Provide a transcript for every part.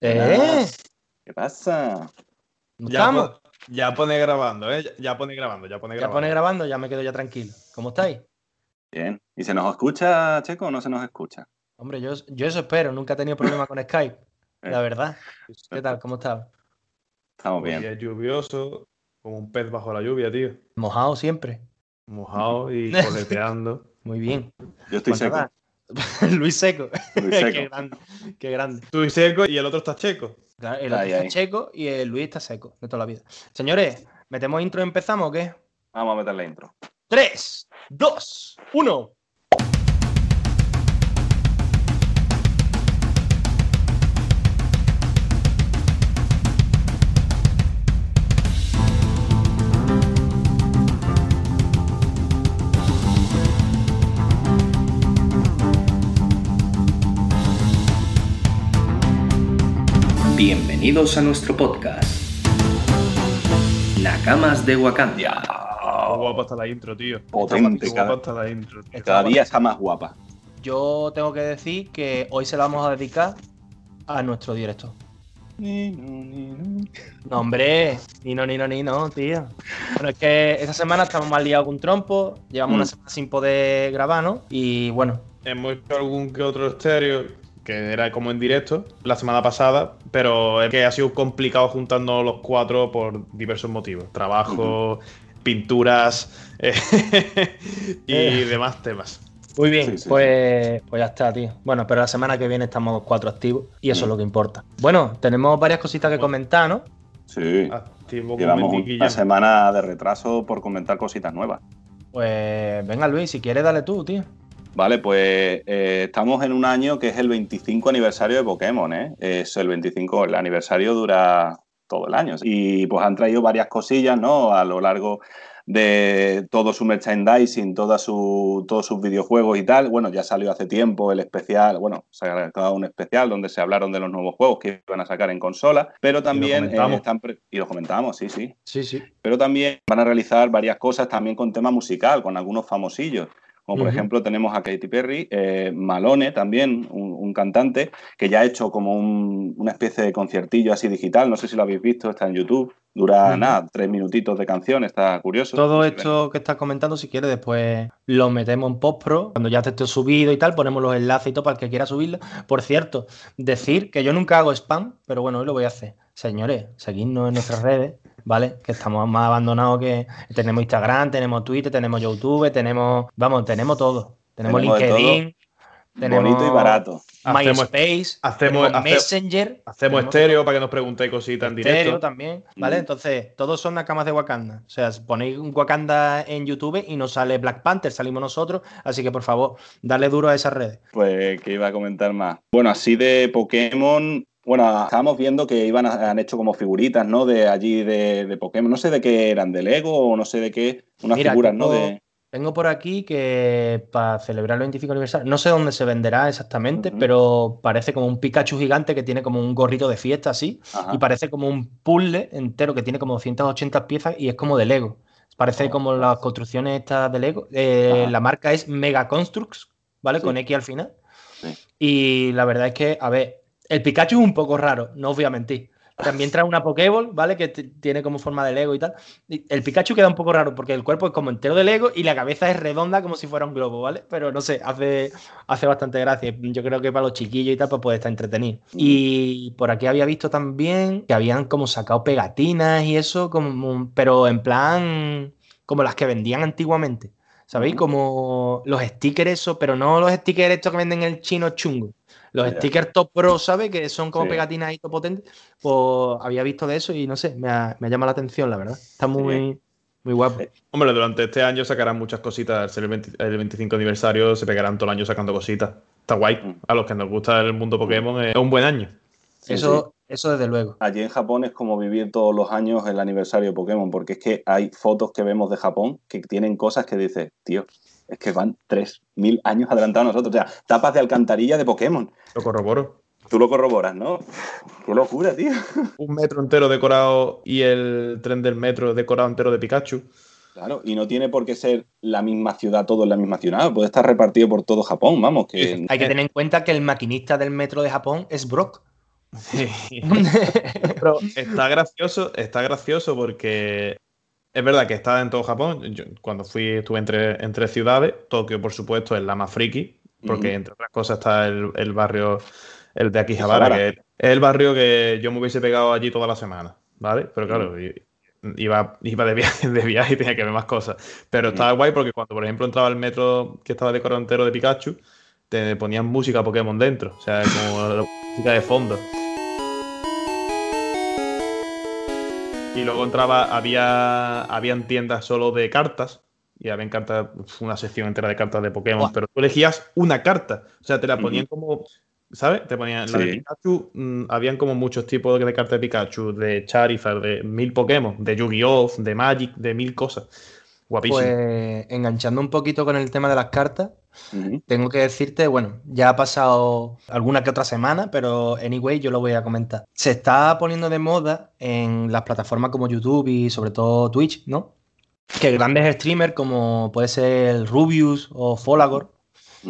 ¿Eh? ¿Qué pasa? ¿No Ya, estamos? po- ya pone grabando, ¿eh? Ya pone grabando, ya pone Ya grabando. pone grabando, ya me quedo ya tranquilo. ¿Cómo estáis? Bien. ¿Y se nos escucha, Checo, o no se nos escucha? Hombre, yo, yo eso espero, nunca he tenido problema con Skype, la Eh. verdad. ¿Qué tal? ¿Cómo estás? Estamos bien. día lluvioso, como un pez bajo la lluvia, tío. Mojado siempre. Mojado y coleteando. Muy bien. Yo estoy Pues seco. nada, Luis Seco. Luis qué grande. Qué grande. Tú y seco y el otro está checo. Claro, el otro Ahí, está ahí. checo y el Luis está seco de toda la vida. Señores, ¿metemos intro y empezamos o qué? Vamos a meter la intro. 3, 2, 1. Bienvenidos a nuestro podcast. Nakamas de Wakanda. Qué guapa está la intro, tío. Potente, Qué guapa cada, está la intro. tío. cada día está más guapa. Yo tengo que decir que hoy se la vamos a dedicar a nuestro director. No, hombre, ni no, ni no, ni no, tío. Bueno, es que esta semana estamos más liados un trompo, llevamos Mm. una semana sin poder grabar, ¿no? Y bueno, Hemos hecho algún que otro estéreo que era como en directo la semana pasada, pero es que ha sido complicado juntando los cuatro por diversos motivos. Trabajo, pinturas eh, y Eh. demás temas. muy bien, Sí, sí, pues, pues ya está, tío. Bueno, pero la semana que viene estamos los cuatro activos y eso es lo que importa. Bueno, tenemos varias cositas que Bueno. comentar, ¿no? Sí. Activo Llevamos una semana de retraso por comentar cositas nuevas. Pues venga, Luis, si quieres, dale tú, tío. Vale, pues eh, estamos en un año que es el 25 aniversario de Pokémon, ¿eh? Es el 25, el aniversario dura todo el año. Y pues han traído varias cosillas, ¿no? A lo largo de todo su merchandising, toda su, todos sus videojuegos y tal. Bueno, ya salió hace tiempo el especial, bueno, se ha sacado un especial donde se hablaron de los nuevos juegos que iban a sacar en consola, pero también eh, comentamos. están... pre- Y lo comentamos, sí, sí Sí, sí. pero también van a realizar varias cosas también con tema musical, con algunos famosillos. Como por ejemplo tenemos a Katy Perry, eh, Malone también, un, un cantante, que ya ha hecho como un- una especie de conciertillo así digital, no sé si lo habéis visto, está en YouTube, dura nada, tres minutitos de canción, está curioso. Todo esto que estás comentando, si quieres, después lo metemos en postpro. Cuando ya esté subido y tal, ponemos los enlaces y todo para el que quiera subirlo. Por cierto, decir que yo nunca hago spam, pero bueno, hoy lo voy a hacer. Señores, seguidnos en nuestras redes, ¿vale? Que estamos más abandonados que. Tenemos Instagram, tenemos Twitter, tenemos YouTube, tenemos. Vamos, tenemos todo. Tenemos, LinkedIn, tenemos Bonito y barato. MySpace, hacemos- Messenger. Hacemos estéreo para que nos preguntéis cositas en Estéreo directo. también, ¿vale? Mm. Entonces, todos son nakamas de Wakanda. O sea, ponéis un Wakanda en YouTube y nos sale Black Panther, salimos nosotros. Así que, por favor, dale duro a esas redes. Pues que iba a comentar más. Bueno, así de Pokémon. Bueno, estábamos viendo que iban a- han hecho como figuritas, ¿no? De allí de, de Pokémon. No sé de qué eran, de Lego o no sé de qué. Unas Mira, figuras, ¿no? tengo- De, Tengo por aquí que para celebrar el 25 aniversario, no sé dónde se venderá exactamente, pero parece como un Pikachu gigante que tiene como un gorrito de fiesta así. Ajá. Y parece como un puzzle entero que tiene como 280 piezas y es como de Lego. Parece Oh. como las construcciones estas de Lego. Eh, la marca es Mega Constructs, ¿vale? Sí. Con X al final. Sí. Y la verdad es que, a ver, el Pikachu es un poco raro, no os voy a mentir. También trae una Pokéball, ¿vale? Que tiene como forma de Lego y tal. El Pikachu queda un poco raro porque el cuerpo es como entero de Lego y la cabeza es redonda como si fuera un globo, ¿vale? Pero no sé, hace, hace bastante gracia. Yo creo que para los chiquillos y tal, pues puede estar entretenido. Y por aquí había visto también que habían como sacado pegatinas y eso, como, pero en plan como las que vendían antiguamente. ¿Sabéis? Ujú. Como los stickers, eso, pero no los stickers estos que venden en el chino chungo. Los stickers top pro, ¿sabes? Que son como Sí. pegatinas y top potentes. Pues había visto de eso y no sé, me ha, me ha llamado la atención, la verdad. Está muy, muy guapo. Eh, Hombre, durante este año sacarán muchas cositas. Al ser el, 20 el 25 aniversario, se pegarán todo el año sacando cositas. Está guay. Mm. A los que nos gusta el mundo Pokémon es un buen año. Sí, eso, eso desde luego. Allí en Japón es como vivir todos los años el aniversario de Pokémon, porque es que hay fotos que vemos de Japón que tienen cosas que dices, tío, es que van 3.000 años adelantados a nosotros. O sea, tapas de alcantarilla de Pokémon. Lo corroboro. Tú lo corroboras, ¿no? Qué locura, tío. Un metro entero decorado y el tren del metro decorado entero de Pikachu. Claro, y no tiene por qué ser la misma ciudad, todo en la misma ciudad. Puede estar repartido por todo Japón, vamos, que... Hay que tener en cuenta que el maquinista del metro de Japón es Brock. Sí. Pero está gracioso, está gracioso porque es verdad que está en todo Japón. Yo, cuando fui, estuve entre, entre ciudades. Tokio, por supuesto, es la más friki, porque entre otras cosas está el, el barrio, el de Akihabara, Akihabara. que es el barrio que yo me hubiese pegado allí toda la semana, ¿vale? Pero claro, iba, iba de, viaje, de viaje y tenía que ver más cosas. Pero estaba guay porque cuando, por ejemplo, entraba al metro que estaba decorado entero de Pikachu, te ponían música Pokémon dentro. O sea, como la música de fondo. Y luego entraba, había habían tiendas solo de cartas. Y habían cartas, una sección entera de cartas de Pokémon, pero tú elegías una carta. O sea, te la ponían como, ¿sabes? Te ponían la de. Pikachu. mm, habían como muchos tipos de, de cartas de Pikachu, de Charizard, de mil Pokémon, de Yu-Gi-Oh!, de Magic, de mil cosas. Guapísimo. Pues enganchando un poquito con el tema de las cartas, tengo que decirte, bueno, ya ha pasado alguna que otra semana, pero anyway, yo lo voy a comentar. Se está poniendo de moda en las plataformas como YouTube y sobre todo Twitch, ¿no? Que grandes streamers como puede ser el Rubius o Folagor.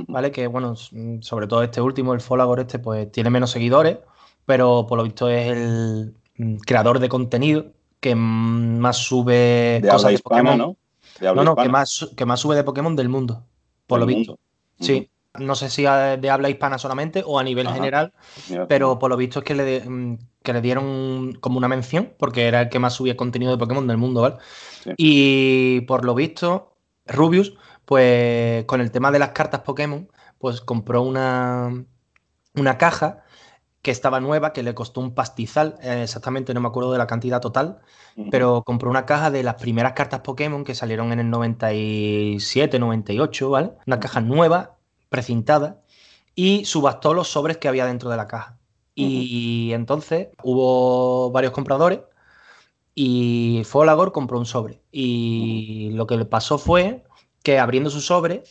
¿vale? Que bueno, sobre todo este último, el Folagor este, pues tiene menos seguidores, pero por lo visto es el mm, creador de contenido que más sube De cosas de hispana, Pokémon. ¿no? De habla No, no, que más, que más sube de Pokémon del mundo, por del lo visto. Sí. No sé si de habla hispana solamente o a nivel Ajá. general. Mira, pero por lo visto es que le, de- mm, que le dieron como una mención, porque era el que más subía contenido de Pokémon del mundo, ¿vale? Sí. Y por lo visto, Rubius, pues con el tema de las cartas Pokémon, pues compró una, una caja que estaba nueva, que le costó un pastizal, eh, exactamente no me acuerdo de la cantidad total, pero compró una caja de las primeras cartas Pokémon que salieron en el 97, 98, ¿vale? Una caja nueva, precintada, y subastó los sobres que había dentro de la caja. Y entonces hubo varios compradores y Folagor compró un sobre. Y lo que le pasó fue que abriendo su sobre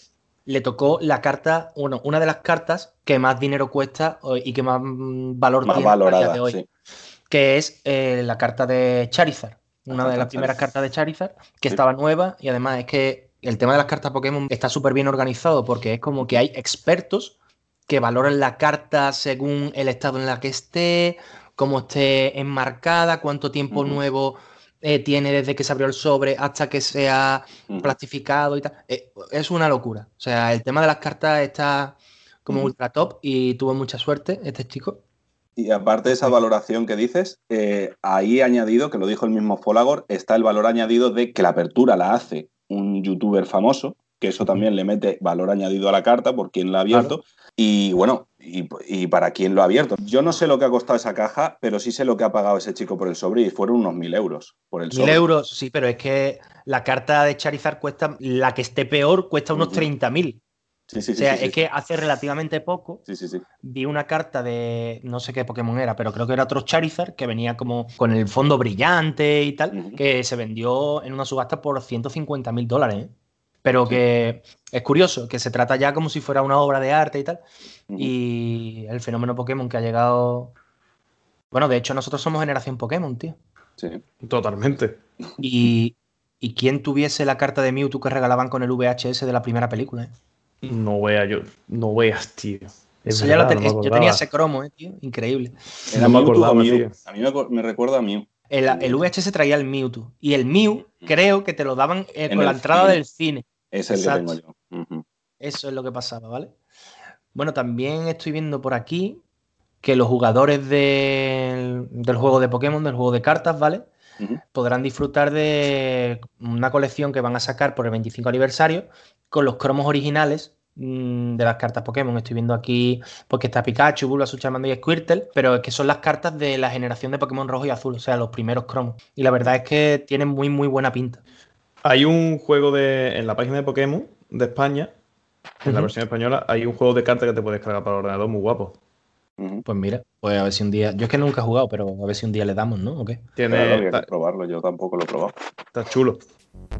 le tocó la carta, bueno, una de las cartas que más dinero cuesta y que más mm, valor Más tiene a día valorada, de hoy sí. que es eh, la carta de Charizard, una de las primeras cartas de Charizard, que Sí. estaba nueva y además es que el tema de las cartas Pokémon está súper bien organizado porque es como que hay expertos que valoran la carta según el estado en la que esté, cómo esté enmarcada, cuánto tiempo nuevo eh, tiene desde que se abrió el sobre hasta que sea Ujú. plastificado y tal. Eh, es una locura. O sea, el tema de las cartas está como ultra top y tuvo mucha suerte este chico. Y aparte de esa valoración que dices, eh, ahí añadido, que lo dijo el mismo Folagor, está el valor añadido de que la apertura la hace un youtuber famoso, que eso también le mete valor añadido a la carta por quien la ha abierto. Y bueno, y, y para quién lo ha abierto. Yo no sé lo que ha costado esa caja, pero sí sé lo que ha pagado ese chico por el sobre y fueron unos mil euros por el Mil sobre. euros, sí, pero es que la carta de Charizard cuesta, la que esté peor, cuesta unos Ujú. 30.000. Sí, sí, O sea, sí, es que hace relativamente poco vi una carta de no sé qué Pokémon era, pero creo que era otro Charizard que venía como con el fondo brillante y tal, que se vendió en una subasta por 150 mil dólares. ¿eh? Pero que es curioso, que se trata ya como si fuera una obra de arte y tal. Y el fenómeno Pokémon que ha llegado. Bueno, de hecho, nosotros somos generación Pokémon, tío. Sí. Totalmente. Y, y quién tuviese la carta de Mewtwo que regalaban con el VHS de la primera película, ¿eh? No veas, yo. No veas, tío. Es Eso ya lo ten- no yo tenía ese cromo, ¿eh, tío? Increíble. Era No me acordaba, Mew. tío. A mí me, recuerda a Mew. El, el VHS traía el Mewtwo. Y el Mew, creo que te lo daban eh, En con la entrada cine. del cine. Es el Exacto. que tengo yo. Ujú. Eso es lo que pasaba, ¿vale? Bueno, también estoy viendo por aquí que los jugadores del, del juego de Pokémon, del juego de cartas, ¿vale? Podrán disfrutar de una colección que van a sacar por el 25 aniversario con los cromos originales mm, de las cartas Pokémon. Estoy viendo aquí porque está Pikachu, Bulbasaur, Charmander y Squirtle, pero es que son las cartas de la generación de Pokémon rojo y azul, o sea, los primeros cromos. Y la verdad es que tienen muy, muy buena pinta. Hay un juego de. En la página de Pokémon de España, en la versión española, hay un juego de cartas que te puedes cargar para el ordenador muy guapo. Pues mira, pues a ver si un día. Yo es que nunca he jugado, pero a ver si un día le damos, ¿no? ¿O qué? Tiene. Claro, habría está, que probarlo, yo tampoco lo he probado. está chulo.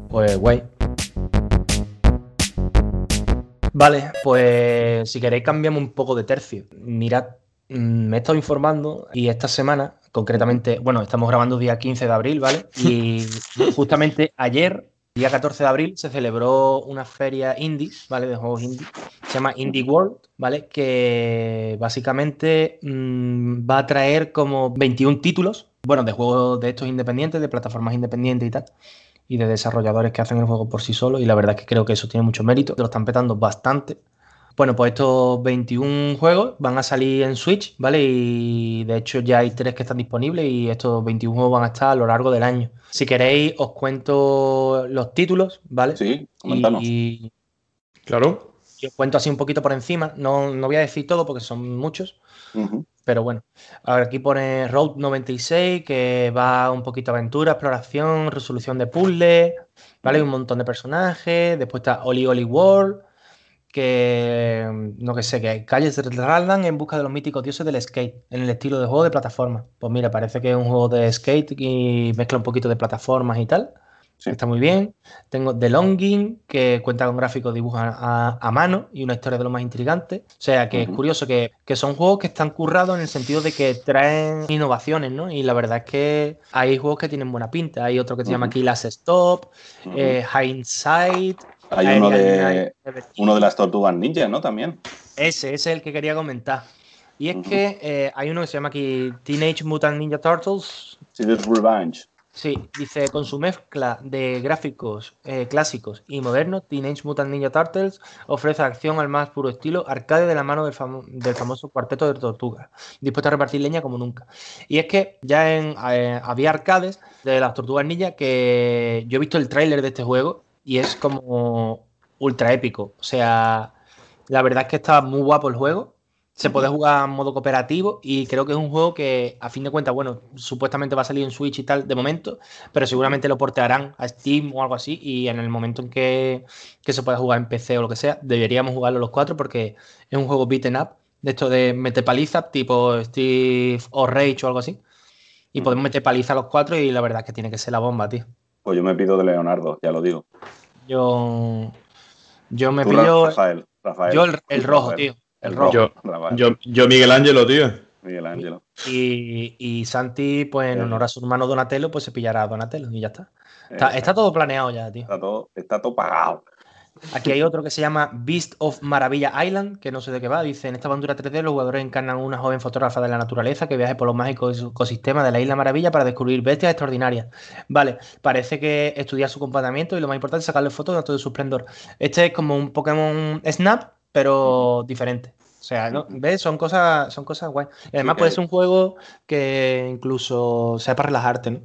Pues guay. Vale, pues si queréis cambiamos un poco de tercio. Mirad, mm, me he estado informando y esta semana, concretamente, bueno, estamos grabando día 15 de abril, ¿vale? Y justamente ayer El día 14 de abril se celebró una feria indie, ¿vale? De juegos indie. Se llama Indie World, ¿vale? Que básicamente mmm, va a traer como 21 títulos, bueno, de juegos de estos independientes, de plataformas independientes y tal y de desarrolladores que hacen el juego por sí solos. Y la verdad es que creo que eso tiene mucho mérito. Lo están petando bastante. Bueno, pues estos 21 juegos van a salir en Switch, ¿vale? Y de hecho ya hay tres que están disponibles y estos 21 juegos van a estar a lo largo del año. Si queréis, os cuento los títulos, ¿vale? Sí, coméntanos. Y, Claro. y os cuento así un poquito por encima. No, no voy a decir todo porque son muchos. Pero bueno, ahora aquí pone Road 96, que va un poquito aventura, exploración, resolución de puzzles, ¿vale? Un montón de personajes. Después está Oli Oli World, que no que sé, que hay calles de Radland en busca de los míticos dioses del skate, en el estilo de juego de plataforma. Pues mira, parece que es un juego de skate y mezcla un poquito de plataformas y tal. Sí. Está muy bien. Tengo The Longing, que cuenta con gráficos dibujos a, a mano y una historia de lo más intrigante. O sea, que es curioso que, que son juegos que están currados en el sentido de que traen innovaciones, ¿no? Y la verdad es que hay juegos que tienen buena pinta. Hay otro que se llama. Kill Last Stop, eh, Hindsight. Hay uno de, uno de las tortugas ninja, ¿no? También. Ese, ese es el que quería comentar. Y es que eh, hay uno que se llama aquí Teenage Mutant Ninja Turtles. City's Revenge. Sí, dice, con su mezcla de gráficos eh, clásicos y modernos, Teenage Mutant Ninja Turtles ofrece acción al más puro estilo arcade de la mano del, famo- del famoso cuarteto de tortugas, dispuesto a repartir leña como nunca. Y es que ya en, eh, había arcades de las tortugas ninja que yo he visto el tráiler de este juego y es como ultra épico. O sea, la verdad es que está muy guapo el juego. Se puede jugar en modo cooperativo y creo que es un juego que, a fin de cuentas, bueno, supuestamente va a salir en Switch y tal de momento, pero seguramente lo portearán a Steam o algo así y en el momento en que, que se pueda jugar en PC o lo que sea, deberíamos jugarlo los cuatro porque es un juego beaten up, de esto de meter paliza, tipo Steve o Rage o algo así. Y podemos meter paliza a los cuatro y la verdad es que tiene que ser la bomba, tío. Pues yo me pido de Leonardo, ya lo digo. Yo, yo me Tú, pillo Rafael. Rafael. yo el, rojo, Rafael. tío. El El rojo. Yo, yo Miguel Ángelo, tío. Miguel Ángelo. Y, y Santi, pues en Eh. honor a su hermano Donatello, pues se pillará a Donatello y ya está. Está, Eh, está todo planeado ya, tío. está todo, está todo pagado. Aquí hay otro que se llama Beast of Maravilla Island, que no sé de qué va. Dice, en esta aventura 3D los jugadores encarnan una joven fotógrafa de la naturaleza que viaja por los mágicos ecosistemas de la Isla Maravilla para descubrir bestias extraordinarias. Vale, parece que estudiar su comportamiento y lo más importante es sacarle fotos de todo su esplendor. Este es como un Pokémon Snap, pero diferente. O sea, ¿no? ¿ves? Son cosas, son cosas guay. Y además puede ser un juego que incluso sea para relajarte, ¿no?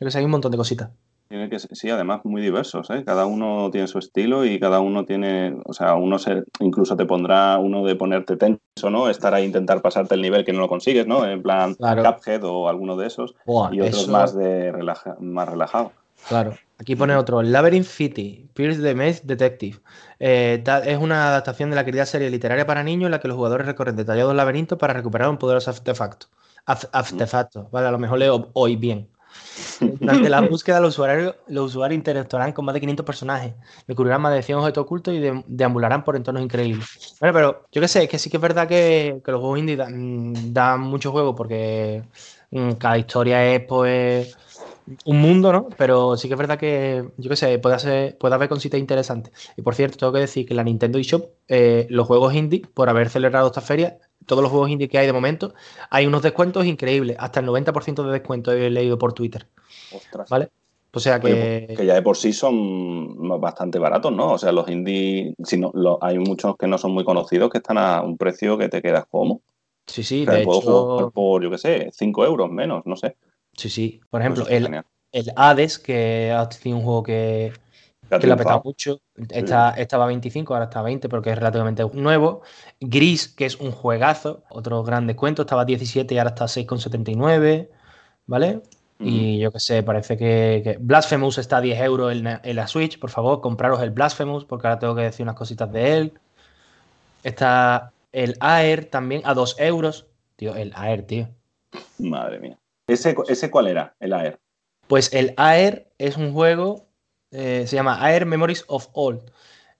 Yo que hay un montón de cositas. Tiene que ser- sí, además muy diversos, ¿eh? Cada uno tiene su estilo y cada uno tiene, o sea, uno se, incluso te pondrá uno de ponerte tenso, ¿no? Estar ahí intentar pasarte el nivel que no lo consigues, ¿no? En plan Claro. Cuphead o alguno de esos Buah, y otros eso- más de relaja, más relajado. Claro. Aquí pone otro, Labyrinth City, Pierce the Maze Detective. Eh, es una adaptación de la querida serie literaria para niños en la que los jugadores recorren detallados laberintos para recuperar un poderoso artefacto. Artefacto, vale, a lo mejor leo hoy bien. Durante la búsqueda, los usuarios, los usuarios interactuarán con más de 500 personajes, descubrirán más de 100 objetos ocultos y de- deambularán por entornos increíbles. Bueno, pero yo qué sé, es que sí que es verdad que, que los juegos indie dan, dan mucho juego porque mm, cada historia es, pues, un mundo, ¿no? Pero sí que es verdad que, yo qué sé, puede, hacer, puede haber cositas interesantes. Y por cierto, tengo que decir que la Nintendo eShop, eh, los juegos indie, por haber celebrado esta feria, todos los juegos indie que hay de momento, hay unos descuentos increíbles. Hasta el 90% de descuento he leído por Twitter, Ostras. ¿vale? O sea que... Oye, pues, que ya de por sí son bastante baratos, ¿no? O sea, los indie, si no, lo- hay muchos que no son muy conocidos que están a un precio que te quedas como. Sí, sí, O sea, de puedo jugar hecho... por, yo qué sé, 5 euros menos, no sé. Sí, sí. Por ejemplo, Pues es el, el Hades, que ha sido un juego que, Que lo ha petado mucho. Estaba a 25, ahora está a 20 porque es relativamente nuevo. Gris, que es un juegazo, otro gran descuento, estaba a 17 y ahora está a 6,79. ¿Vale? Y yo qué sé, parece que, que Blasphemous está a 10 euros en, la- en la Switch. Por favor, compraros el Blasphemous porque ahora tengo que decir unas cositas de él. Está el Air también a 2 euros. Tío, el Air, tío. Madre mía. ¿Ese, ¿Ese cuál era? El AER. Pues el Air es un juego, eh, se llama Air Memories of Old.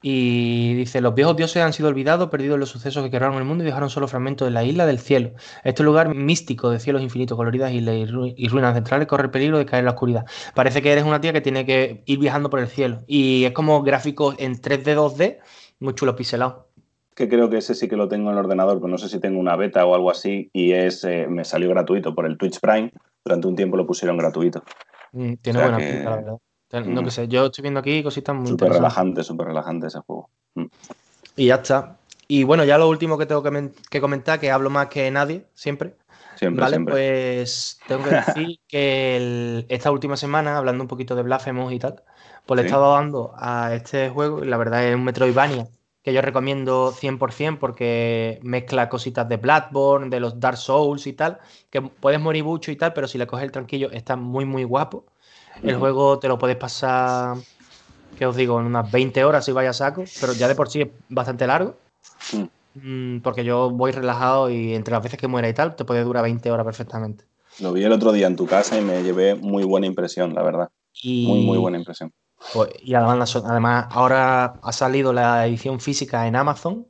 Y dice, los viejos dioses han sido olvidados, perdidos los sucesos que crearon el mundo y dejaron solo fragmentos de la isla del cielo. Este lugar místico de cielos infinitos, coloridas y ruinas centrales corre el peligro de caer en la oscuridad. Parece que eres una tía que tiene que ir viajando por el cielo. Y es como gráficos en 3D, 2D, muy chulo pixelado. Que creo que ese sí que lo tengo en el ordenador, pero no sé si tengo una beta o algo así. Y es eh, me salió gratuito por el Twitch Prime. Durante un tiempo lo pusieron gratuito. Mm, Tiene O sea buena que- pinta, la verdad. No Mm. que sé, yo estoy viendo aquí cositas muy Súper relajante, súper relajante ese juego. Mm. Y ya está. Y bueno, ya lo último que tengo que, men- que comentar, que hablo más que nadie, siempre. Siempre, Vale, siempre. pues tengo que decir que el- esta última semana, hablando un poquito de Blasphemous y tal, pues le he estado dando a este juego y la verdad es un Metroidvania que yo recomiendo 100% porque mezcla cositas de Bloodborne, de los Dark Souls y tal, que puedes morir mucho y tal, pero si le coges el tranquillo está muy muy guapo. El juego te lo puedes pasar, que os digo, en unas 20 horas si vaya a saco, pero ya de por sí es bastante largo. Mm, Porque yo voy relajado y entre las veces que muera y tal, te puede durar 20 horas perfectamente. Lo vi el otro día en tu casa y me llevé muy buena impresión, la verdad. Y, Muy, muy buena impresión. Pues, y además, además, ahora ha salido la edición física en Amazon,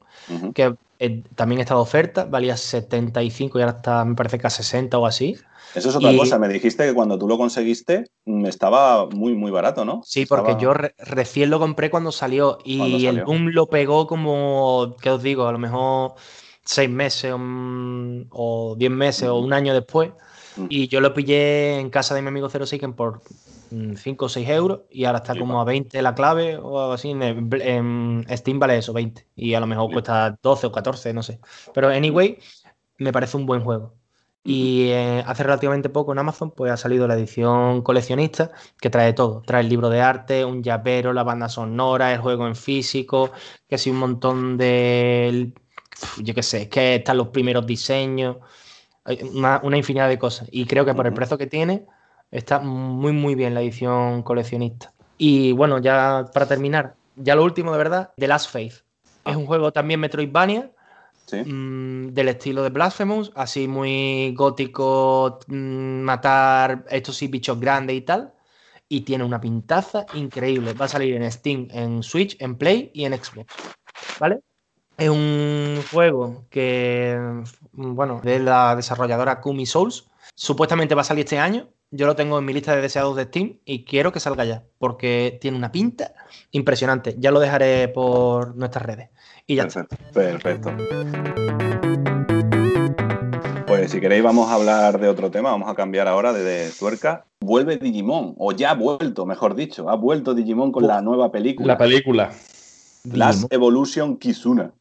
que eh, también está de oferta, valía 75 y ahora está, me parece que a 60 o así. Eso es otra Y- cosa. Me dijiste que cuando tú lo conseguiste mm, estaba muy, muy barato, ¿no? Sí, porque yo re- recién lo compré cuando salió y Cuando el boom lo pegó como, ¿qué os digo? A lo mejor seis meses o, o diez meses o un año después. Y yo lo pillé en casa de mi amigo Zero Seiken por 5 o 6 euros y ahora está como a 20 la clave o algo así. En, en Steam vale eso, 20. Y a lo mejor cuesta 12 o 14, no sé. Pero anyway, me parece un buen juego. Y eh, hace relativamente poco en Amazon pues ha salido la edición coleccionista que trae todo. Trae el libro de arte, un llavero, la banda sonora, el juego en físico, que sí un montón de... Yo qué sé, es que están los primeros diseños, una, una infinidad de cosas. Y creo que por el precio que tiene está muy muy bien la edición coleccionista. Y bueno, ya para terminar, ya lo último de verdad, The Last Faith. Es un juego también Metroidvania, Sí. mm, del estilo de Blasphemous, así muy gótico, mm, matar estos sí bichos grandes y tal. Y tiene una pintaza increíble. Va a salir en Steam, en Switch, en Play y en Xbox. ¿Vale? Es un juego que, mm, bueno, de la desarrolladora Kumi Souls. Supuestamente va a salir este año. Yo lo tengo en mi lista de deseados de Steam y quiero que salga ya, porque tiene una pinta impresionante. Ya lo dejaré por nuestras redes. Y ya está. Perfecto. Perfecto. Pues si queréis vamos a hablar de otro tema, vamos a cambiar ahora de, de tuerca. Vuelve Digimon, o ya ha vuelto, mejor dicho, ha vuelto Digimon con Uf, la nueva película. La película. Last Evolution Kizuna.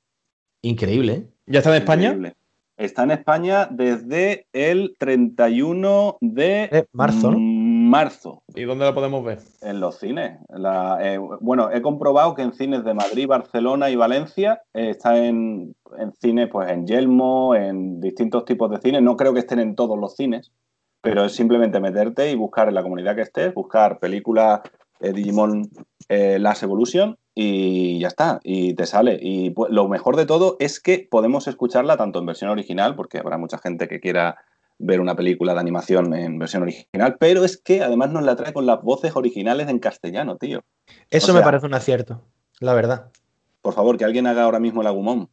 Increíble, ¿eh? ¿Ya está en España? Increíble. Está en España desde el 31 de De marzo, ¿no? mm, marzo ¿Y dónde la podemos ver? en los cines. La- eh, bueno, he comprobado que en cines de Madrid, Barcelona y Valencia eh, está en, en cines, pues en Yelmo, en distintos tipos de cines. No creo que estén en todos los cines, pero es simplemente meterte y buscar en la comunidad que estés, buscar película eh, Digimon eh, Last Evolution y ya está, y te sale. Y pues, lo mejor de todo es que podemos escucharla tanto en versión original, porque habrá mucha gente que quiera ver una película de animación en versión original, pero es que además nos la trae con las voces originales en castellano, tío. Eso O me parece un acierto, la verdad. Por favor, que alguien haga ahora mismo el Agumon.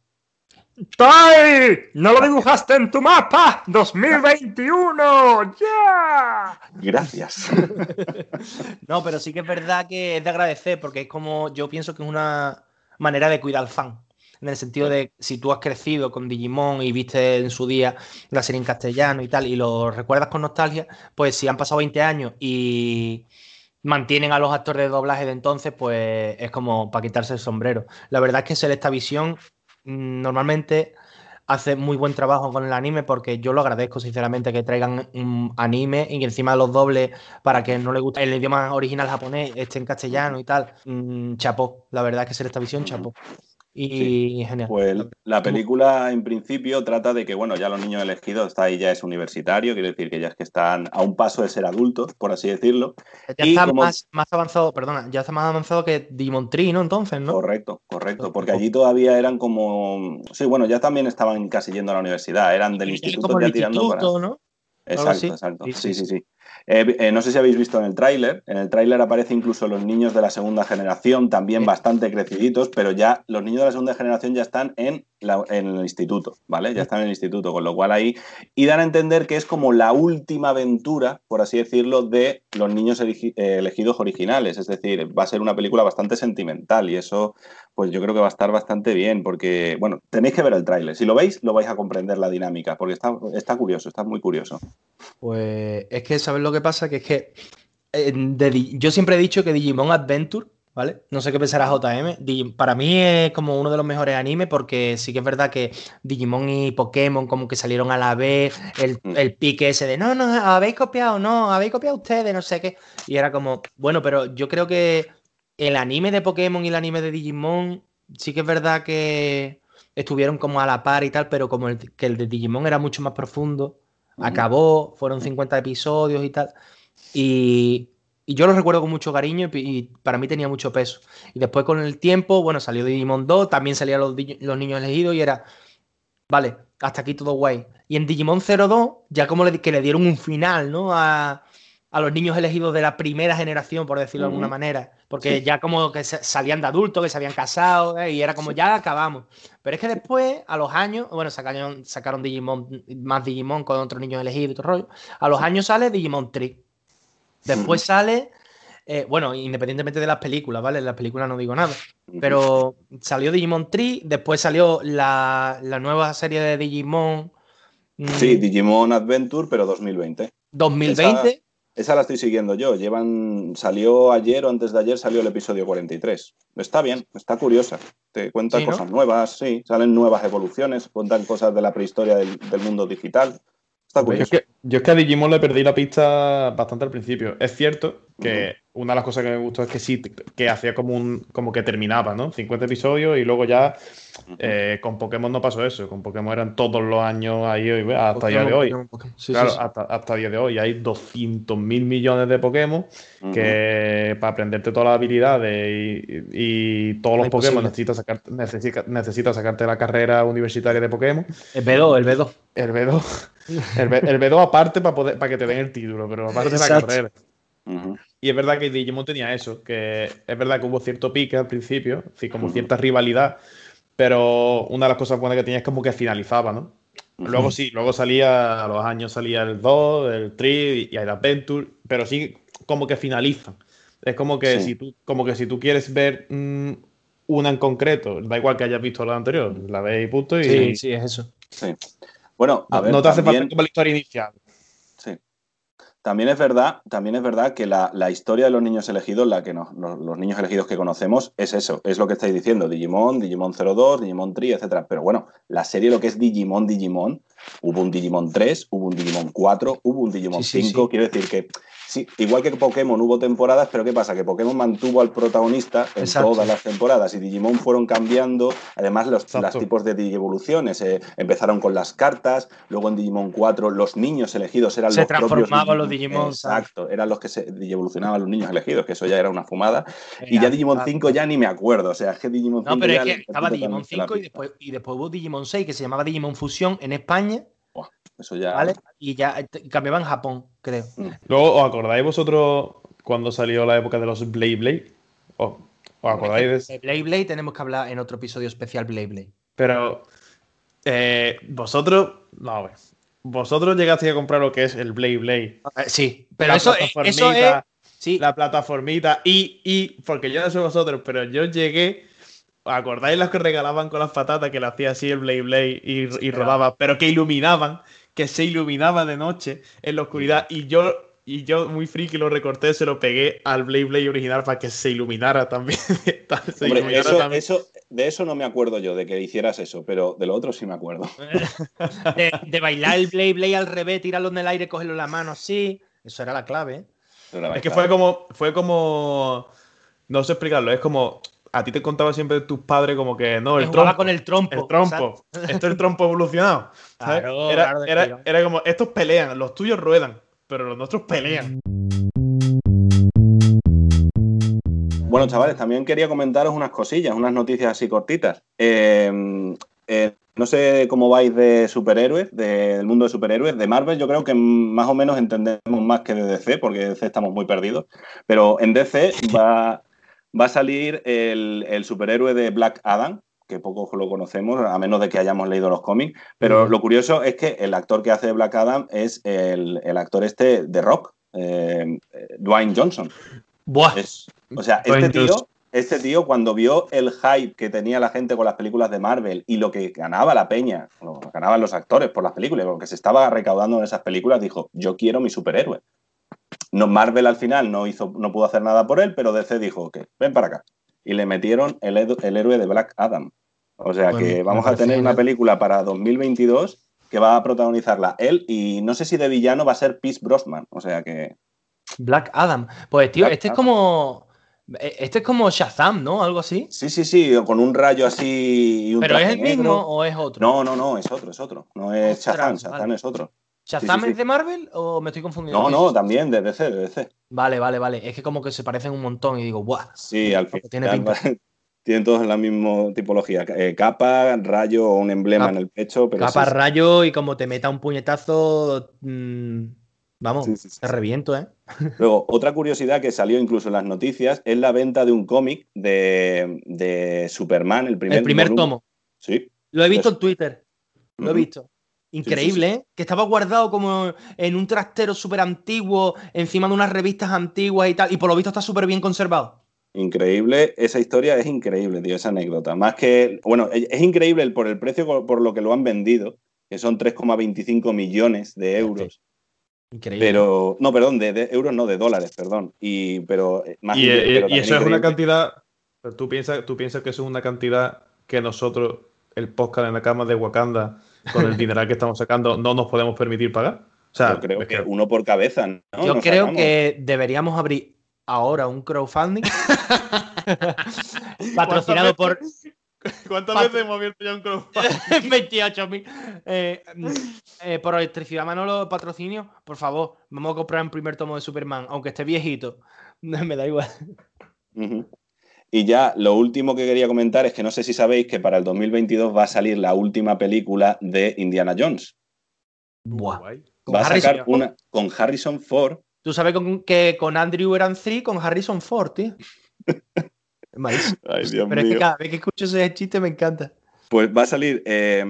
¡Tai! ¡No lo dibujaste en tu mapa! ¡2021! ¡Ya! Gracias. No, pero sí que es verdad que es de agradecer, porque es como, yo pienso que es una manera de cuidar al fan. En el sentido de si tú has crecido con Digimon y viste en su día la serie en castellano y tal, y lo recuerdas con nostalgia, pues si han pasado 20 años y mantienen a los actores de doblaje de entonces, pues es como para quitarse el sombrero. La verdad es que Selecta Visión normalmente hace muy buen trabajo con el anime porque yo lo agradezco sinceramente que traigan un anime y encima los dobles para que no le guste el idioma original japonés esté en castellano y tal. Mm, chapó, la verdad es que Selecta Visión chapó. Y genial. Pues la película en principio trata de que, bueno, ya los niños elegidos, está ahí ya es universitario, quiere decir que ya es que están a un paso de ser adultos, por así decirlo. ya y está como- más, más avanzado, perdona, ya está más avanzado que Tree, ¿no? Entonces, ¿no? Correcto, correcto, porque allí todavía eran como... Sí, bueno, ya también estaban casi yendo a la universidad, eran del instituto como ya el tirando para... Exacto, exacto. Sí, Sí, sí, sí, sí. Eh, eh, no sé si habéis visto en el tráiler. En el tráiler aparece incluso los niños de la segunda generación, también bastante creciditos, pero ya los niños de la segunda generación ya están en, la- en el instituto, ¿vale? Ya están en el instituto, con lo cual ahí. Y dan a entender que es como la última aventura, por así decirlo, de los niños eh, elegidos originales. Es decir, va a ser una película bastante sentimental y eso, pues yo creo que va a estar bastante bien, porque, bueno, tenéis que ver el tráiler. Si lo veis, lo vais a comprender la dinámica, porque está, está curioso, está muy curioso. Pues es que, ¿sabes lo que pasa? Que es que eh, de yo siempre he dicho que Digimon Adventure, ¿vale? No sé qué pensará JM. Para mí es como uno de los mejores animes porque sí que es verdad que Digimon y Pokémon como que salieron a la vez, el, Mm. el pique ese de no, no, habéis copiado, no, habéis copiado ustedes, no sé qué. Y era como, bueno, pero yo creo que el anime de Pokémon y el anime de Digimon sí que es verdad que estuvieron como a la par y tal, pero como el, que el de Digimon era mucho más profundo acabó, fueron 50 episodios y tal. Y, y yo lo recuerdo con mucho cariño y, para mí tenía mucho peso. Y después con el tiempo, bueno, salió Digimon 2, también salían los, los niños elegidos y era, vale, hasta aquí todo guay. Y en Digimon 02, ya como le, que le dieron un final, ¿no? A, a los niños elegidos de la primera generación, por decirlo de alguna manera. Porque Sí. ya como que salían de adultos, que se habían casado, ¿eh? y era como ya acabamos. Pero es que después, a los años, bueno, sacaron, sacaron Digimon, más Digimon con otros niños elegidos y todo rollo. A los años sale Digimon Tree. Después sale, eh, bueno, independientemente de las películas, ¿vale? En las películas no digo nada. Pero salió Digimon Tree, después salió la, la nueva serie de Digimon mm, Sí, Digimon Adventure, pero 2020. 2020. Esa la estoy siguiendo yo. Llevan, salió ayer o antes de ayer salió el episodio 43. Está bien, está curiosa. Te cuenta Sí, ¿no? cosas nuevas, sí. Salen nuevas evoluciones, cuentan cosas de la prehistoria del, del mundo digital. Está Yo es, curioso. que, yo es que a Digimon le perdí la pista bastante al principio. Es cierto que una de las cosas que me gustó es que sí, que hacía como un como que terminaba, ¿no? 50 episodios y luego ya eh, con Pokémon no pasó eso. Con Pokémon eran todos los años ahí hasta el día de hoy. Pokémon, Pokémon. Sí, claro, sí, sí. Hasta, hasta el día de hoy hay 200 mil millones de Pokémon que para aprenderte todas las habilidades y, y todos los Pokémon necesitas, sacar, necesita- necesitas sacarte la carrera universitaria de Pokémon. El B2, el B2. El B2, el, B, el B2 aparte para poder para que te den el título, pero aparte de la carrera. Ujú. Y es verdad que Digimon tenía eso, que es verdad que hubo cierto pique al principio, sí, como cierta rivalidad, pero una de las cosas buenas que tenía es como que finalizaba, ¿no? Luego sí, luego salía, a los años salía el 2, el 3 y el Adventure, pero sí como que finalizan. Es como que, Sí. si, tú, como que si tú quieres ver mm, una en concreto, da igual que hayas visto la anterior, la ves y punto, y Sí, sí, es eso. Sí. Bueno, a no, ver, no te hace también- falta como la historia inicial. También es verdad, también es verdad que la, la historia de los niños elegidos, la que nos- los, los niños elegidos que conocemos, es eso, es lo que estáis diciendo, Digimon, Digimon 02, Digimon 3, etcétera. Pero bueno, la serie lo que es Digimon, Digimon, hubo un Digimon 3, hubo un Digimon 4, hubo un Digimon Sí, sí, 5, sí. quiero decir que sí, igual que Pokémon hubo temporadas, pero ¿qué pasa? Que Pokémon mantuvo al protagonista en Exacto. todas las temporadas y Digimon fueron cambiando, además los, Exacto. los tipos de digievoluciones, eh, empezaron con las cartas, luego en Digimon 4 los niños elegidos eran Se los transformaban los Digimon, Exacto, eran los que se evolucionaban los niños elegidos, que eso ya era una fumada. y ya Digimon va. 5 ya ni me acuerdo, o sea, es que Digimon 5 No, pero ya es que estaba Digimon totalmente la 5 y después, y después hubo Digimon 6 que se llamaba Digimon Fusión en España, Eso ya... ¿vale? Y ya eh, y cambiaba en Japón, creo. Luego, ¿os acordáis vosotros cuando salió la época de los Blade Blade? ¿Os, os acordáis de De Blade Blade tenemos que hablar en otro episodio especial Blade Blade. Pero eh, vosotros, no, a ver, vosotros llegasteis a comprar lo que es el Blade Blade. Eh, sí, pero la eso, es- eso es. plataformita, Sí, La plataformita y, y, porque yo no sé vosotros, pero yo llegué, ¿os acordáis los que regalaban con las patatas que le hacía así el Blade Blade y, y rodaba, pero que iluminaban, que se iluminaba de noche en la oscuridad y yo... Y yo, muy friki, lo recorté, se lo pegué al Blade Blade original para que se iluminara también. se Hombre, iluminara eso, también. eso, de eso no me acuerdo yo, de que hicieras eso, pero de lo otro sí me acuerdo. de, de bailar el Blade Blade al revés, tirarlo en el aire, cogerlo en la mano así. Eso era la clave, ¿eh? Es que fue como, fue como, no sé explicarlo, es como, a ti te contaba siempre tus padres como que, no, Que el trompo, con el trompo. el trompo, esto es el trompo evolucionado. ¿sabes? Claro, era, claro, era- era como, estos pelean, los tuyos ruedan, pero los nuestros pelean. Bueno, chavales, también quería comentaros unas cosillas, unas noticias así cortitas. Eh, en no sé cómo vais de superhéroes, del mundo de superhéroes. De Marvel yo creo que más o menos entendemos más que de DC, porque de DC estamos muy perdidos. Pero en DC va, va a salir el, el superhéroe de Black Adam, que poco lo conocemos, a menos de que hayamos leído los cómics. Pero lo curioso es que el actor que hace Black Adam es el, el actor este de Rock, eh, Dwayne Johnson. Buah. Es- o sea, este tío, este tío, cuando vio el hype que tenía la gente con las películas de Marvel y lo que ganaba la peña, lo que ganaban los actores por las películas, lo que se estaba recaudando en esas películas, dijo: Yo quiero mi superhéroe. No, Marvel al final no, hizo, no pudo hacer nada por él, pero DC dijo: Ok, ven para acá. Y le metieron el, el héroe de Black Adam. O sea que vamos a tener una película para 2022 que va a protagonizarla él y no sé si de villano va a ser Pierce Brosnan. O sea que. Black Adam. Pues, tío, Black este es como. eh, Este es como Shazam, ¿no? Algo así. Sí, sí, sí, con un rayo así y un ¿Pero es el mismo o es otro? No, no, no, es otro, es otro. No es Ostras, Shazam, Shazam vale. es otro. ¿Shazam sí, sí. es de Marvel o me estoy confundiendo? No, no, también de DC, de DC. Vale, vale, vale. Es que como que se parecen un montón y digo, ¡buah! Sí, al final tiene pinta. tienen todos la misma tipología. Eh, capa, rayo o un emblema en el pecho, pero Capa rayo y como te meta un puñetazo. mm, vamos, te reviento, ¿eh? Luego, otra curiosidad que salió incluso en las noticias es la venta de un cómic de, de Superman, el primer, el primer volumen. tomo. Sí. Lo he visto en Twitter. Lo he visto. Increíble, ¿eh? Que estaba guardado como en un trastero súper antiguo, encima de unas revistas antiguas y tal. Y por lo visto está súper bien conservado. Increíble, esa historia es increíble, tío, esa anécdota. Más que, bueno, es increíble por el precio por lo que lo han vendido, que son 3,25 millones de euros. Increíble. Pero, no, perdón, de, de euros no, de dólares, perdón. Y, pero, eh, más Y, eh, pero y eso es una cantidad. ¿Tú piensas, tú piensas que eso es una cantidad que nosotros, el podcast en la cama de Wakanda, con el dineral que estamos sacando, no nos podemos permitir pagar? O sea, Yo creo es que que- uno por cabeza, ¿no? Yo Nos creo sacamos. que deberíamos abrir ahora un crowdfunding patrocinado por ¿Cuántas Pat- veces hemos abierto ya un crowdfunding? 28.000. Eh, eh, por electricidad Manolo, patrocinio, por favor, vamos a comprar un primer tomo de Superman, aunque esté viejito. Me da igual. Ujú. Y ya lo último que quería comentar es que no sé si sabéis que para el 2022 va a salir la última película de Indiana Jones. Buah. Va a Harrison sacar una con Harrison Ford. Tú sabes con- que con Andrew eran 3 con Harrison Ford, tío. Ay, Dios Pero es que mío. cada vez que escucho ese chiste me encanta. Pues va a salir eh,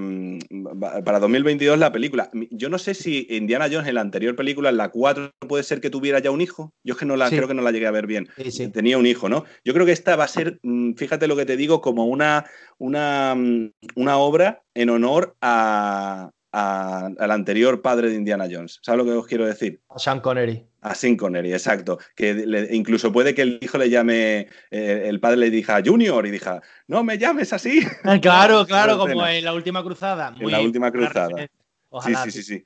va- para 2022 la película. Yo no sé si Indiana Jones en la anterior película, en la 4, puede ser que tuviera ya un hijo. Yo es que no la, Sí. creo que no la llegué a ver bien. Sí, sí. Tenía un hijo, ¿no? Yo creo que esta va a ser, mm, fíjate lo que te digo, como una, una, mm, una obra en honor a, a- al anterior padre de Indiana Jones. ¿Sabes lo que os quiero decir? Sean Connery. A Sean Connery, exacto. Que le- incluso puede que el hijo le llame, eh, el padre le diga Junior y diga, no me llames así. Claro, claro, Esa como en la última cruzada. En la última cruzada. Ojalá. sí, sí, sí, sí.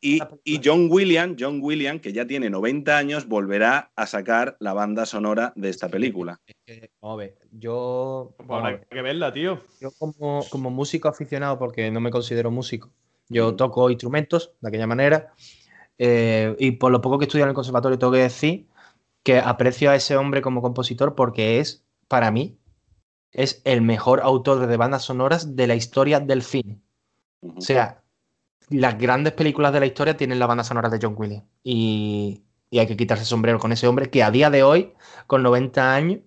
Y, y- y John Williams, John Williams, que ya tiene 90 años, volverá a sacar la banda sonora de esta película. Es que, vamos a ver, yo, Pues a habrá que verla, tío. yo como, como músico aficionado, porque no me considero músico, yo toco instrumentos de aquella manera, eh, y por lo poco que estudié en el conservatorio, tengo que decir que aprecio a ese hombre como compositor porque es, para mí, es el mejor autor de bandas sonoras de la historia del cine. O sea, las grandes películas de la historia tienen la banda sonora de John Williams. Y, y hay que quitarse el sombrero con ese hombre que a día de hoy, con 90 años,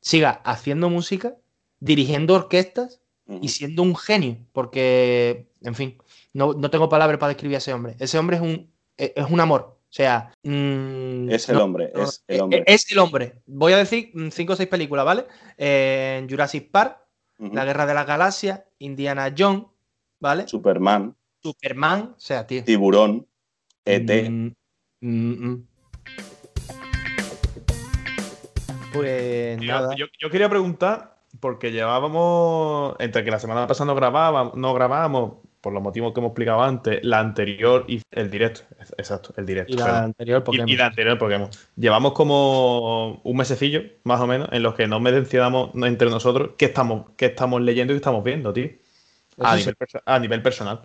siga haciendo música, dirigiendo orquestas Y siendo un genio. Porque, en fin, no, no tengo palabras para describir a ese hombre. Ese hombre es un, es es un amor. O sea, mm, Es el no- hombre, no, es el eh, hombre. Es el hombre. Voy a decir mm, cinco o seis películas, ¿vale? Eh, Jurassic Park. La Guerra de las Galaxias, Indiana Jones, ¿vale? Superman, Superman, o sea, tío. Tiburón, E ET. Mm, mm, mm. Pues Tío, nada. Yo, yo quería preguntar, porque llevábamos, entre que la semana pasada no grabábamos, no grabábamos, por los motivos que hemos explicado antes, la anterior y el directo. Exacto, el directo. Y la perdón. anterior, Y- Pokémon. y la anterior Pokémon. Llevamos como un mesecillo, más o menos, en los que no mencionamos entre nosotros qué estamos, qué estamos leyendo y qué estamos viendo, tío. A, nivel, perso- a nivel personal.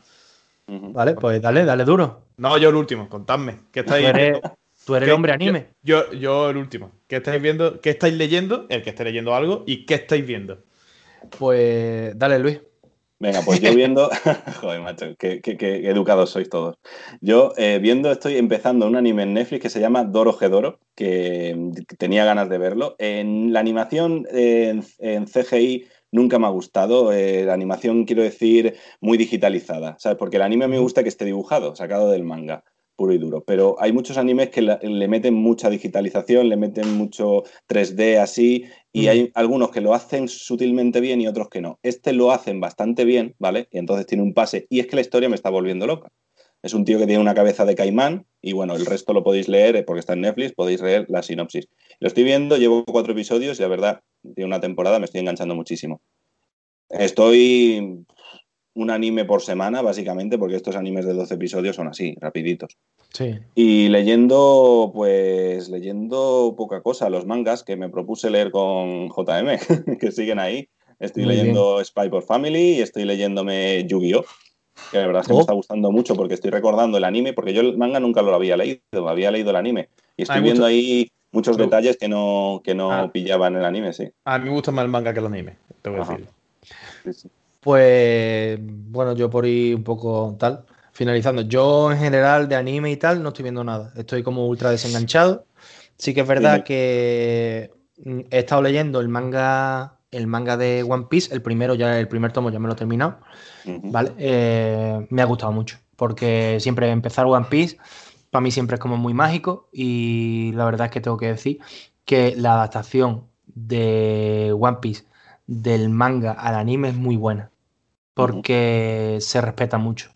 Vale, pues dale, dale duro. No, yo el último, contadme. ¿Qué Tú estáis eres, viendo? Tú eres ¿Qué- el hombre anime. Yo, yo el último. ¿Qué estáis viendo? ¿Qué estáis leyendo? El que esté leyendo algo. ¿Y qué estáis viendo? Pues dale, Luis. Venga, pues yo viendo. Joder, macho, qué, qué- qué educados sois todos. Yo eh, viendo, estoy empezando un anime en Netflix que se llama Doro Gedoro, que mm, tenía ganas de verlo. En la animación eh, en, en CGI nunca me ha gustado. eh, la animación, quiero decir, muy digitalizada, ¿sabes? Porque el anime me gusta que esté dibujado, sacado del manga. Puro y duro. Pero hay muchos animes que la- le meten mucha digitalización, le meten mucho 3D así, y Mm. hay algunos que lo hacen sutilmente bien y otros que no. Este lo hacen bastante bien, ¿vale? Y entonces tiene un pase. Y es que la historia me está volviendo loca. Es un tío que tiene una cabeza de caimán y bueno, el resto lo podéis leer eh, porque está en Netflix, podéis leer la sinopsis. Lo estoy viendo, llevo cuatro episodios y la verdad, de una temporada me estoy enganchando muchísimo. Estoy un anime por semana, básicamente, porque estos animes de 12 episodios son así, rapiditos. Sí. Y leyendo, pues, leyendo poca cosa, los mangas que me propuse leer con JM, que siguen ahí. Estoy Muy leyendo Spy por Family y estoy leyéndome Yu-Gi-Oh! Que la verdad es que Oh. me está gustando mucho porque estoy recordando el anime, porque yo el manga nunca lo había leído, había leído el anime. Y estoy Hay viendo mucho- ahí muchos detalles que no, que no Ah. pillaba en el anime, sí. A mí me gusta más el manga que el anime, tengo que Ajá. decirlo. Sí, sí. Pues bueno, yo por ir un poco tal, finalizando. Yo en general de anime y tal no estoy viendo nada. Estoy como ultra desenganchado. Sí que es verdad Sí. que mm, he estado leyendo el manga, el manga de One Piece, el primero ya, el primer tomo ya me lo he terminado. ¿vale? Eh, me ha gustado mucho, porque siempre empezar One Piece para mí siempre es como muy mágico y la verdad es que tengo que decir que la adaptación de One Piece del manga al anime es muy buena, porque se respeta mucho.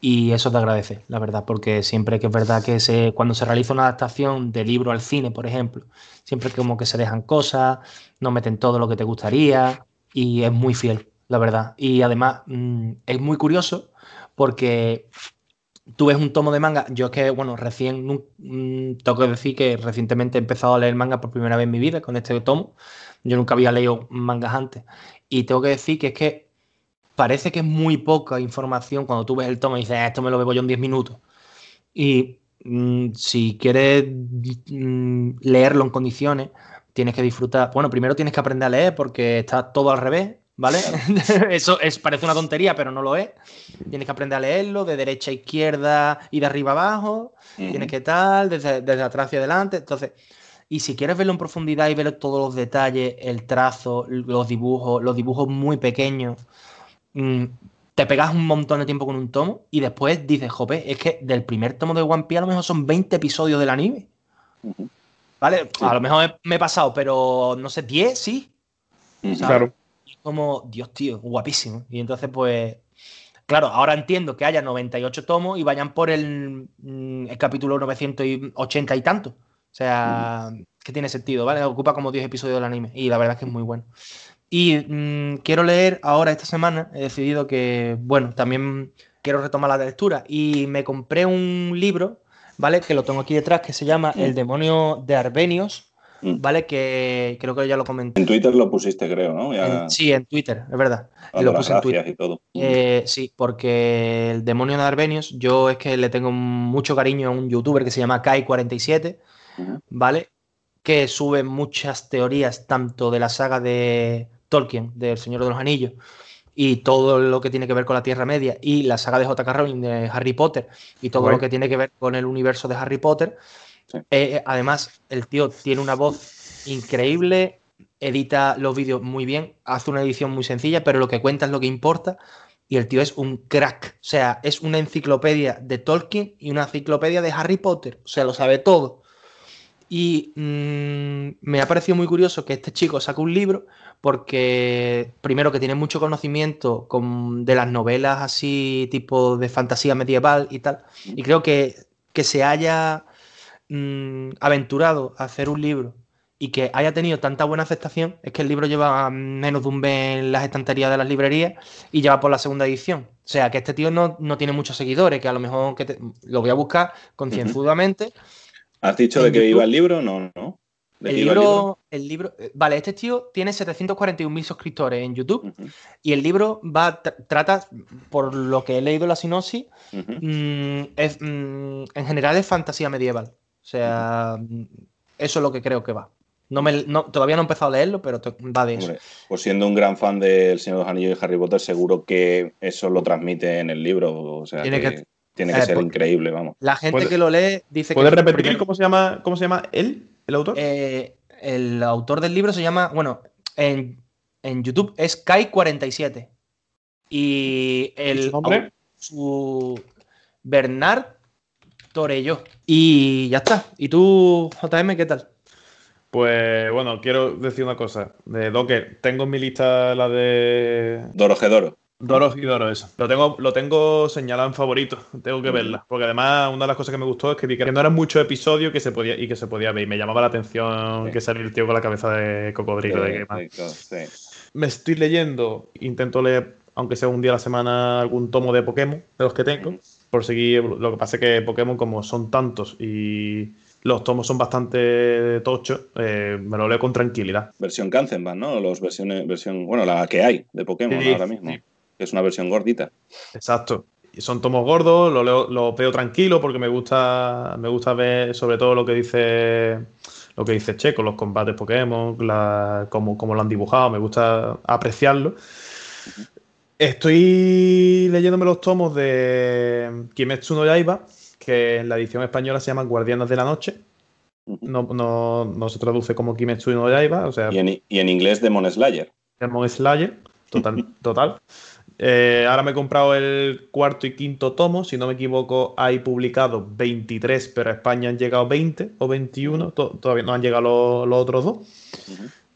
Y eso te agradece, la verdad, porque siempre que es verdad que se, cuando se realiza una adaptación de libro al cine, por ejemplo, siempre como que se dejan cosas, no meten todo lo que te gustaría y es muy fiel, la verdad. Y además mm, es muy curioso porque tú ves un tomo de manga, yo es que, bueno, recién, nu- mm, tengo que decir que recientemente he empezado a leer manga por primera vez en mi vida con este tomo, yo nunca había leído mangas antes y tengo que decir que es que parece que es muy poca información cuando tú ves el tomo y dices, "Ah, esto me lo bebo yo en 10 minutos. Y mm, si quieres mm, leerlo en condiciones, tienes que disfrutar. Bueno, primero tienes que aprender a leer porque está todo al revés, ¿vale? Eso es, parece una tontería, pero no lo es. Tienes que aprender a leerlo de derecha a izquierda y de arriba a abajo. Tienes que tal, desde, desde atrás hacia adelante. Entonces, y si quieres verlo en profundidad y ver todos los detalles, el trazo, los dibujos, los dibujos muy pequeños, mm, te pegas un montón de tiempo con un tomo y después dices, jope, es que del primer tomo de One Piece a lo mejor son 20 episodios del anime. ¿Vale? Sí. A lo mejor me, he pasado, pero no sé, 10, sí. Claro. Y es como, Dios, tío, guapísimo. Y entonces, pues, claro, ahora entiendo que haya 98 tomos y vayan por el, mm, el capítulo 980 y tanto. O sea, que tiene sentido, ¿vale? Ocupa como 10 episodios del anime y la verdad es que es muy bueno. Y mm, quiero leer ahora esta semana, he decidido que, bueno, también quiero retomar la lectura y me compré un libro, ¿vale? Que lo tengo aquí detrás, que se llama El demonio de Arbenios, Mm. ¿vale? Que creo que ya lo comenté. En Twitter lo pusiste, creo, ¿no? Ya, En- sí, en Twitter, es verdad. Y dando lo las puse en Twitter. y todo. Eh, sí, porque el demonio de Arbenios, yo es que le tengo mucho cariño a un youtuber que se llama Kai47, ¿vale? Que sube muchas teorías tanto de la saga de Tolkien, del Señor de los Anillos, y todo lo que tiene que ver con la Tierra Media, y la saga de J.K. Rowling de Harry Potter, y todo lo que tiene que ver con el universo de Harry Potter. Sí. Eh, además, el tío tiene una voz increíble, edita los vídeos muy bien, hace una edición muy sencilla, pero lo que cuenta es lo que importa. Y el tío es un crack. O sea, es una enciclopedia de Tolkien y una enciclopedia de Harry Potter. O sea, lo sabe todo. Y mm, me ha parecido muy curioso que este chico saque un libro porque, primero, que tiene mucho conocimiento con- de las novelas así, tipo de fantasía medieval y tal. Y creo que, que se haya mm, aventurado a hacer un libro y que haya tenido tanta buena aceptación, es que el libro lleva menos de un mes en las estanterías de las librerías y ya va por la segunda edición. O sea, que este tío no, no tiene muchos seguidores, que a lo mejor que te- lo voy a buscar concienzudamente. ¿Has dicho de qué iba el libro? No, no. ¿De El libro, el libro, eh, vale, este tío tiene 741.000 suscriptores en YouTube y el libro va tra- trata, por lo que he leído la sinopsis, mm, es, mm, en general es fantasía medieval. O sea, mm, eso es lo que creo que va. No me, no, todavía no he empezado a leerlo, pero va de eso. Hombre, pues siendo un gran fan del Señor de los Anillos y Harry Potter, seguro que eso lo transmite en el libro. O sea, Tiene que, que- tiene que eh, ser pues- increíble, vamos. La gente ¿Puede- que lo lee dice ¿Puedes que repetir primero- cómo se llama, cómo se llama él, el autor? Eh, el autor del libro se llama, bueno, en, en YouTube es Kai47. Y el ¿Su nombre? su Bernard Torelló. Y ya está. ¿Y tú, JM, qué tal? Pues bueno, quiero decir una cosa. De Docker, tengo en mi lista la de Dorogedoro. Doros y Doro, eso. Lo tengo, lo tengo señalado en favorito. Tengo que verla. Porque además, una de las cosas que me gustó es que vi que no eran muchos episodios que se podía, y que se podía ver. Y me llamaba la atención Sí. que saliera el tío con la cabeza de cocodrilo. de Sí, sí. Me estoy leyendo, intento leer, aunque sea un día a la semana, algún tomo de Pokémon, de los que tengo. Por seguir. Lo que pasa es que Pokémon, como son tantos y los tomos son bastante tochos, eh, me lo leo con tranquilidad. Versión Kanzenban, ¿no? Los versiones, versión, bueno, la que hay de Pokémon ahora mismo. Que es una versión gordita. Exacto. Y son tomos gordos, lo, leo, lo veo tranquilo porque me gusta, me gusta ver sobre todo lo que dice lo que dice Checo, los combates Pokémon, la, cómo, cómo lo han dibujado, me gusta apreciarlo. Estoy leyéndome los tomos de Kimetsu no Yaiba, que en la edición española se llaman Guardianes de la Noche. Ujú. No, no, no se traduce como Kimetsu no Yaiba, o sea, Y en, y en inglés Demon Slayer. Demon Slayer, total. total. Eh, ahora me he comprado el cuarto y quinto tomo. Si no me equivoco, hay publicado 23, pero a España han llegado 20 o 21. to- todavía no han llegado los, los otros dos.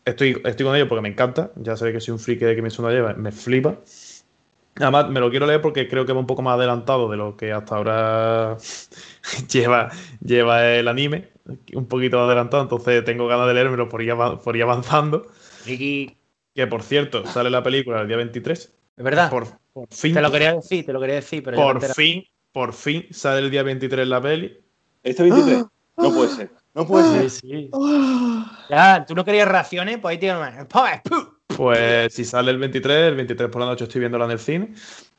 Estoy, estoy con ellos porque me encanta. Ya sabéis que soy un friki de que me suena lleva, me flipa. Además, me lo quiero leer porque creo que va un poco más adelantado de lo que hasta ahora lleva, lleva el anime. Un poquito adelantado, entonces tengo ganas de leérmelo por ir, por ir avanzando. Que por cierto, sale la película el día 23. Es verdad. Por, por fin, te lo quería decir, te lo quería decir, pero por fin, por fin sale el día 23 la peli. ¿Este 23? No puede ser. No puede ser. Sí, sí. Ya, tú no querías reacciones, pues ahí tienes. ¡Pum! Pues si sale el 23, el 23 por la noche estoy viéndola en el cine.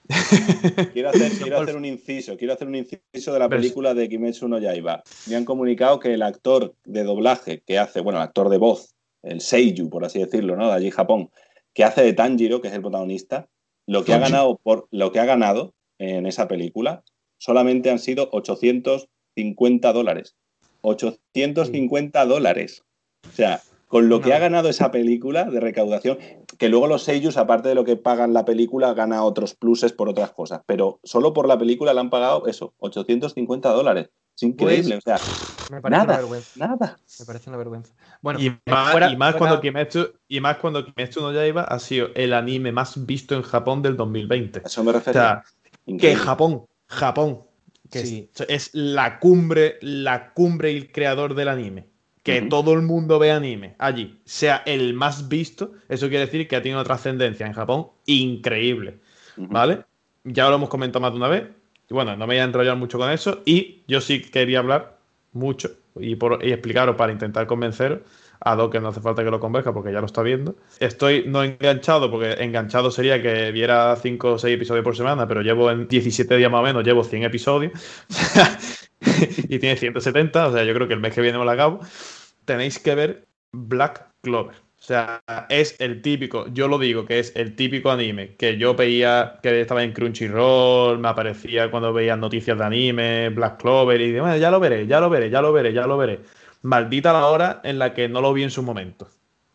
Quiero hacer, quiero hacer un inciso, quiero hacer un inciso de la película de Kimetsu no Yaiba. Me han comunicado que el actor de doblaje que hace, bueno, el actor de voz, el Seiyu, por así decirlo, ¿no? De allí Japón, que hace de Tanjiro, que es el protagonista, lo que ha ganado por lo que ha ganado en esa película solamente han sido 850 dólares. 850 dólares. O sea, con lo que No. ha ganado esa película de recaudación, que luego los sellos, aparte de lo que pagan la película, gana otros pluses por otras cosas. Pero solo por la película le han pagado eso, 850 dólares. Es increíble. o sea, Me parece Nada. una vergüenza. nada. Me parece una vergüenza. Bueno, y, más, fuera- y, más fuera- cuando Kimetsu, y más cuando Kimetsu no Yaiba ha sido el anime más visto en Japón del 2020. A eso me O refiero. sea, que. Japón, Japón, que Sí. es, es la cumbre, la cumbre y el creador del anime. Que todo el mundo ve anime allí, sea el más visto, eso quiere decir que ha tenido una trascendencia en Japón increíble. ¿Vale? Ya lo hemos comentado más de una vez. Y bueno, no me voy a enrollar mucho con eso. Y yo sí quería hablar mucho y, por, explicaros para intentar convenceros a Doc que no hace falta que lo convenza porque ya lo está viendo. Estoy no enganchado, porque enganchado sería que viera 5 o 6 episodios por semana, pero llevo en 17 días más o menos, llevo 100 episodios. y tiene 170, o sea, yo creo que el mes que viene me lo acabo. Tenéis que ver Black Clover. Sea, es el típico, yo lo digo, que es el típico anime que yo veía que estaba en Crunchyroll, me aparecía cuando veía noticias de anime, Black Clover, y bueno, ya lo veré, ya lo veré, ya lo veré, ya lo veré. Maldita la hora en la que no lo vi en su momento,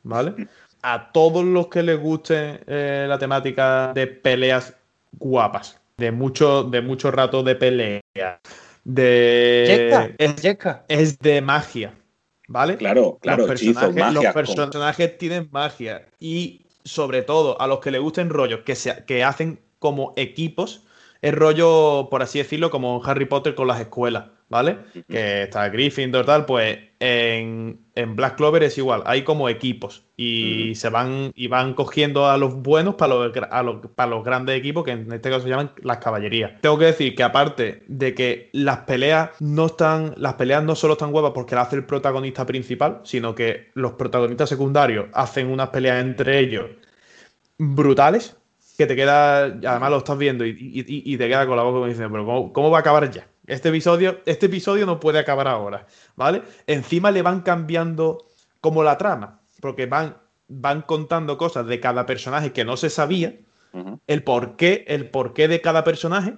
¿vale? A todos los que les guste eh, la temática de peleas guapas, de mucho, de mucho rato de pelea, de... Es de magia, ¿vale? Claro, claro, los hechizos, personajes, magia. los personajes tienen magia. Y sobre todo, a los que les gusten rollos que, se, que hacen como equipos, es rollo, por así decirlo, como Harry Potter con las escuelas, ¿vale? Que está Gryffindor, tal, pues en, en Black Clover es igual, hay como equipos y se van y van cogiendo a los buenos para los, gra- a los, para los grandes equipos, que en este caso se llaman las caballerías. Tengo que decir que aparte de que las peleas no están, las peleas no solo están huevas porque las hace el protagonista principal, sino que los protagonistas secundarios hacen unas peleas entre ellos brutales que te queda, además lo estás viendo y- y te queda con la boca como diciendo, pero ¿cómo, cómo va a acabar ya? Este episodio, este episodio no puede acabar ahora, ¿vale? Encima le van cambiando como la trama, porque van, van contando cosas de cada personaje que no se sabía, el porqué, el porqué de cada personaje,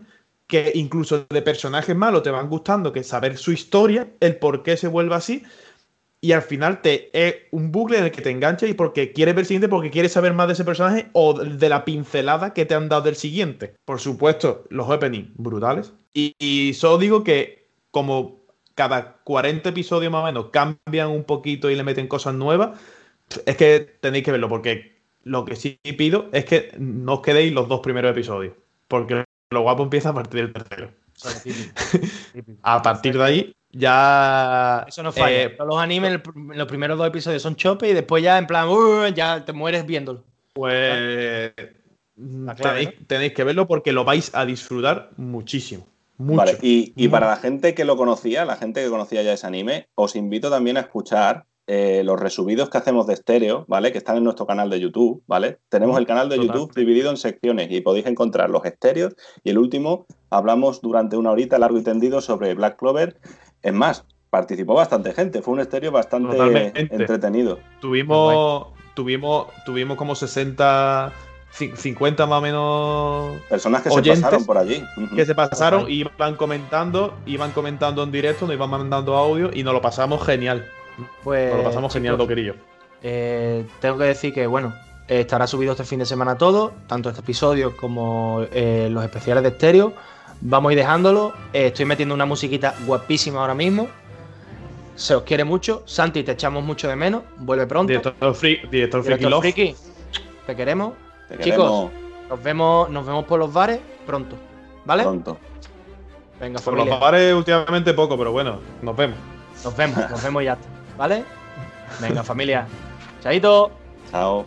que incluso de personajes malos te van gustando, que saber su historia, el por qué se vuelve así, y al final te es un bucle en el que te engancha y porque quieres ver el siguiente, porque quieres saber más de ese personaje o de la pincelada que te han dado del siguiente. Por supuesto, los openings brutales. Y, y solo digo que como cada 40 episodios más o menos cambian un poquito y le meten cosas nuevas, es que tenéis que verlo, porque lo que sí pido es que no os quedéis los dos primeros episodios, porque lo guapo empieza a partir del tercero. A partir de ahí ya... Eso no falla. eh, Todos los animes, los primeros dos episodios son chope y después ya en plan, "Uh", ya te mueres viéndolo. Pues clave, tenéis, tenéis que verlo porque lo vais a disfrutar muchísimo. Mucho. Vale, y, y para la gente que lo conocía, la gente que conocía ya ese anime, os invito también a escuchar eh, los resubidos que hacemos de estéreo, ¿vale? Que están en nuestro canal de YouTube, ¿vale? Tenemos el canal de Total. YouTube dividido en secciones y podéis encontrar los estéreos. Y el último, hablamos durante una horita largo y tendido sobre Black Clover. Es más, participó bastante gente, fue un estéreo bastante Totalmente. entretenido. Tuvimos, tuvimos, tuvimos como 60, cin- 50 más o menos Personas que Oyentes se pasaron por allí. Que se pasaron y iban comentando, iban comentando en directo, nos iban mandando audio y nos lo pasamos genial. Pues, Nos lo pasamos genial, chicos, Doquerillo. eh, tengo que decir que, bueno, estará subido este fin de semana todo, tanto este episodio como eh, los especiales de estéreo. Vamos a ir dejándolo. Eh, estoy metiendo una musiquita guapísima ahora mismo. Se os quiere mucho. Santi, te echamos mucho de menos. Vuelve pronto. Director, free, director Director. Friki, te queremos. Te Chicos, queremos Nos vemos, nos vemos por los bares pronto. ¿Vale? pronto. Venga, Por los familia. bares últimamente poco, pero bueno, nos vemos. Nos vemos, nos vemos ya. ¿Vale? Venga, familia. Chaito. Chao.